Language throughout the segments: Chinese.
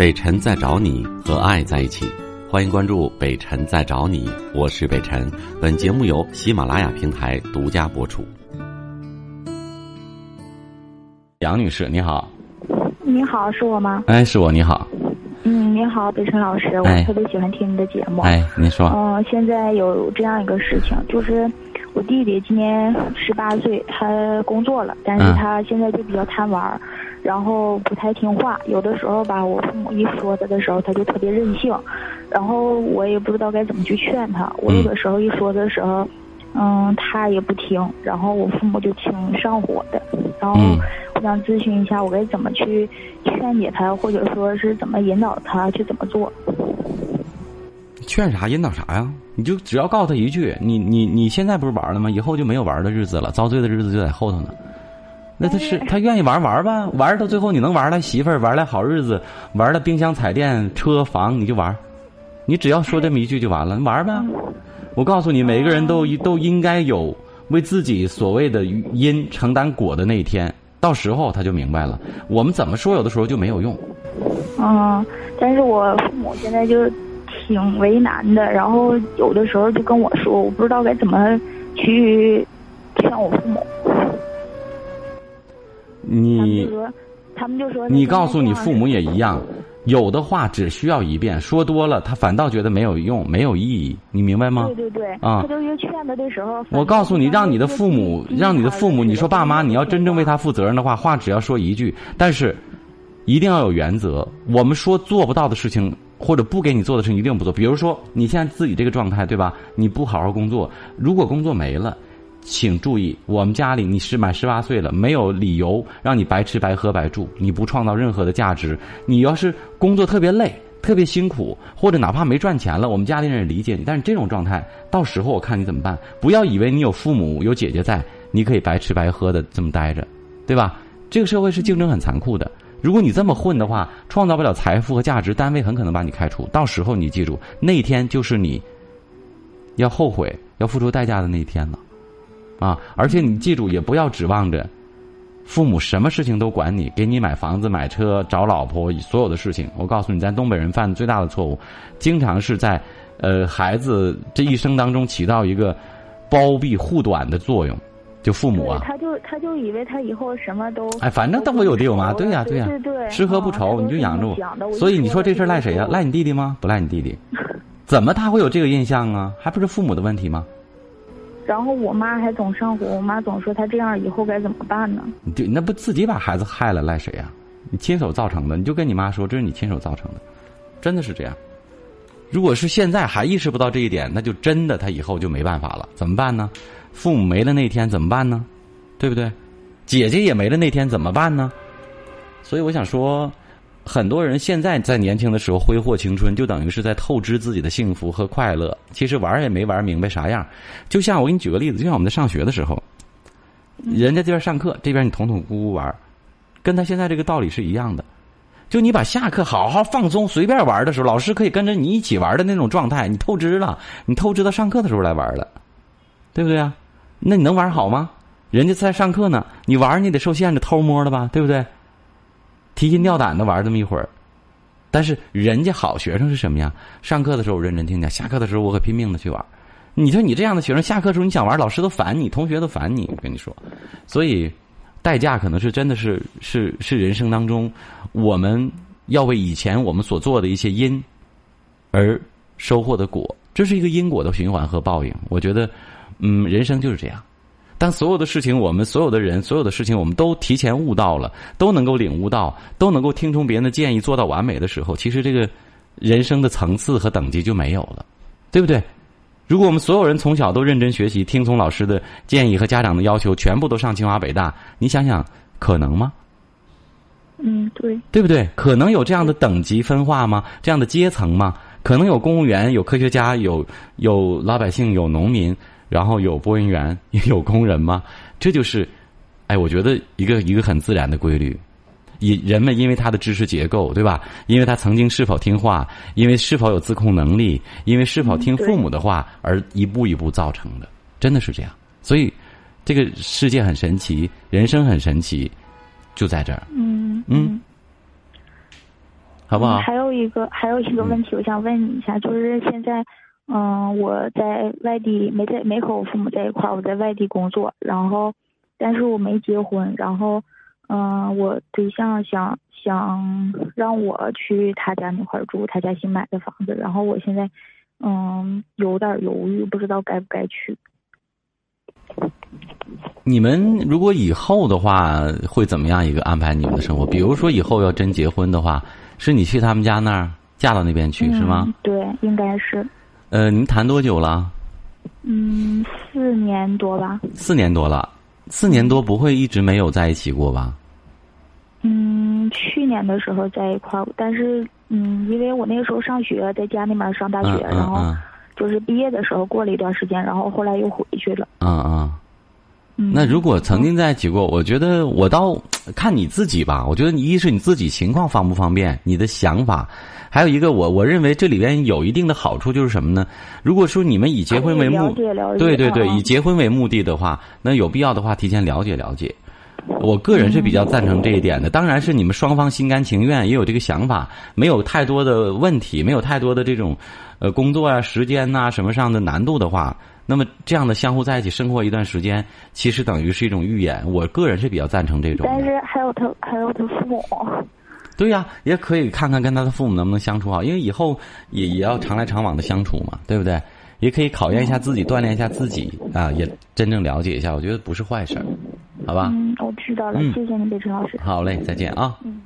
北辰在找你和爱在一起，欢迎关注北辰在找你，我是北辰。本节目由喜马拉雅平台独家播出。杨女士，你好。你好，是我吗？哎，是我，你好。嗯，你好，北辰老师，我特别喜欢听你的节目。哎，您说。嗯，现在有这样一个事情，就是我弟弟今年十八岁，他工作了，但是他现在就比较贪玩，然后不太听话。有的时候吧，我父母一说他的时候，他就特别任性，然后我也不知道该怎么去劝他。我有的时候一说的时候，嗯，他也不听，然后我父母就挺上火的，然后。我想咨询一下，我该怎么去劝解他，或者说是怎么引导他去怎么做？劝啥引导啥呀？你就只要告诉他一句：你你你现在不是玩了吗？以后就没有玩的日子了，遭罪的日子就在后头呢。那他是他愿意玩玩吧，玩到最后你能玩来媳妇儿，玩来好日子，玩来冰箱、彩电、车房，你就玩。你只要说这么一句就完了，玩吧。我告诉你，每个人都都应该有为自己所谓的因承担果的那一天。到时候他就明白了，我们怎么说有的时候就没有用。嗯，但是我父母现在就挺为难的，然后有的时候就跟我说，我不知道该怎么去劝我父母。你，他们就说，你告诉你父母也一样。有的话只需要一遍，说多了他反倒觉得没有用，没有意义，你明白吗？对对对，啊，他就越劝他的时候，我告诉你，让你的父母，让你的父母，你说爸妈，你要真正为他负责任的话，话只要说一句，但是一定要有原则。我们说做不到的事情，或者不给你做的事情，一定不做。比如说你现在自己这个状态，对吧？你不好好工作，如果工作没了。请注意，我们家里你是满十八岁了，没有理由让你白吃白喝白住，你不创造任何的价值。你要是工作特别累、特别辛苦，或者哪怕没赚钱了，我们家里人也理解你。但是这种状态，到时候我看你怎么办。不要以为你有父母、有姐姐在，你可以白吃白喝的这么待着，对吧？这个社会是竞争很残酷的。如果你这么混的话，创造不了财富和价值，单位很可能把你开除。到时候你记住，那一天就是你要后悔、要付出代价的那一天了。啊！而且你记住，也不要指望着父母什么事情都管你，给你买房子、买车、找老婆，所有的事情。我告诉你，咱东北人犯的最大的错误，经常是在呃孩子这一生当中起到一个包庇护短的作用。就父母啊，他就他就以为他以后什么都哎，反正都会有爹有妈，对呀对呀，对对，吃喝不愁，你就养着我。所以你说这事赖谁呀？赖你弟弟吗？不赖你弟弟，怎么他会有这个印象啊？还不是父母的问题吗？然后我妈还总上火，我妈总说她这样以后该怎么办呢？对，那不自己把孩子害了，赖谁呀？你亲手造成的，你就跟你妈说，这是你亲手造成的，真的是这样。如果是现在还意识不到这一点，那就真的他以后就没办法了。怎么办呢？父母没了那天怎么办呢？对不对？姐姐也没了那天怎么办呢？所以我想说。很多人现在在年轻的时候挥霍青春，就等于是在透支自己的幸福和快乐。其实玩也没玩明白啥样。就像我给你举个例子，就像我们在上学的时候，人家这边上课，这边你统统咕咕玩，跟他现在这个道理是一样的。就你把下课好好放松、随便玩的时候，老师可以跟着你一起玩的那种状态，你透支了，你透支到上课的时候来玩了，对不对啊？那你能玩好吗？人家在上课呢，你玩你得受限制，偷摸的吧，对不对？提心吊胆的玩这么一会儿，但是人家好学生是什么呀？上课的时候我认真听讲，下课的时候我可拼命的去玩。你说你这样的学生，下课的时候你想玩，老师都烦你，同学都烦你。我跟你说，所以代价可能是真的是是是人生当中我们要为以前我们所做的一些因而收获的果，这是一个因果的循环和报应。我觉得，嗯，人生就是这样。当所有的事情，我们所有的人，所有的事情，我们都提前悟到了，都能够领悟到，都能够听从别人的建议，做到完美的时候，其实这个人生的层次和等级就没有了，对不对？如果我们所有人从小都认真学习，听从老师的建议和家长的要求，全部都上清华北大，你想想，可能吗？嗯，对，对不对？可能有这样的等级分化吗？这样的阶层吗？可能有公务员，有科学家，有有老百姓，有农民。然后有播音员，也有工人吗？这就是，哎，我觉得一个一个很自然的规律。以人们因为他的知识结构，对吧？因为他曾经是否听话，因为是否有自控能力，因为是否听父母的话，而一步一步造成的，真的是这样。所以，这个世界很神奇，人生很神奇，就在这儿。嗯嗯。好不好？还有一个还有一个问题，我想问你一下，就是现在，嗯，我在外地没在没和我父母在一块儿，我在外地工作，然后，但是我没结婚，然后，嗯，我对象想想让我去他家那块儿住，他家新买的房子，然后我现在，嗯，有点犹豫，不知道该不该去。你们如果以后的话会怎么样一个安排你们的生活？比如说以后要真结婚的话，是你去他们家那儿嫁到那边去是吗？对，应该是。呃，您谈多久了？嗯，四年多吧。四年多了，四年多不会一直没有在一起过吧？嗯，去年的时候在一块儿，但是嗯，因为我那个时候上学，在家那边上大学，然后就是毕业的时候过了一段时间，然后后来又回去了。嗯嗯。那如果曾经在一起过，我觉得我倒看你自己吧。我觉得你一是你自己情况方不方便，你的想法，还有一个我我认为这里边有一定的好处就是什么呢？如果说你们以结婚为目，对对对，以结婚为目的的话，那有必要的话提前了解了解。我个人是比较赞成这一点的。当然是你们双方心甘情愿，也有这个想法，没有太多的问题，没有太多的这种呃工作啊、时间呐什么上的难度的话。那么这样的相互在一起生活一段时间，其实等于是一种预演。我个人是比较赞成这种。但是还有他，还有他父母。对呀，也可以看看跟他的父母能不能相处好，因为以后也也要常来常往的相处嘛，对不对？也可以考验一下自己，锻炼一下自己啊，也真正了解一下，我觉得不是坏事儿，好吧？嗯，我知道了，谢谢你，北辰老师。好嘞，再见啊。嗯。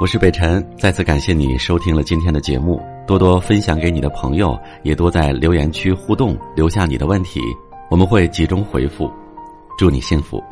我是北辰，再次感谢你收听了今天的节目，多多分享给你的朋友，也多在留言区互动，留下你的问题，我们会集中回复。祝你幸福。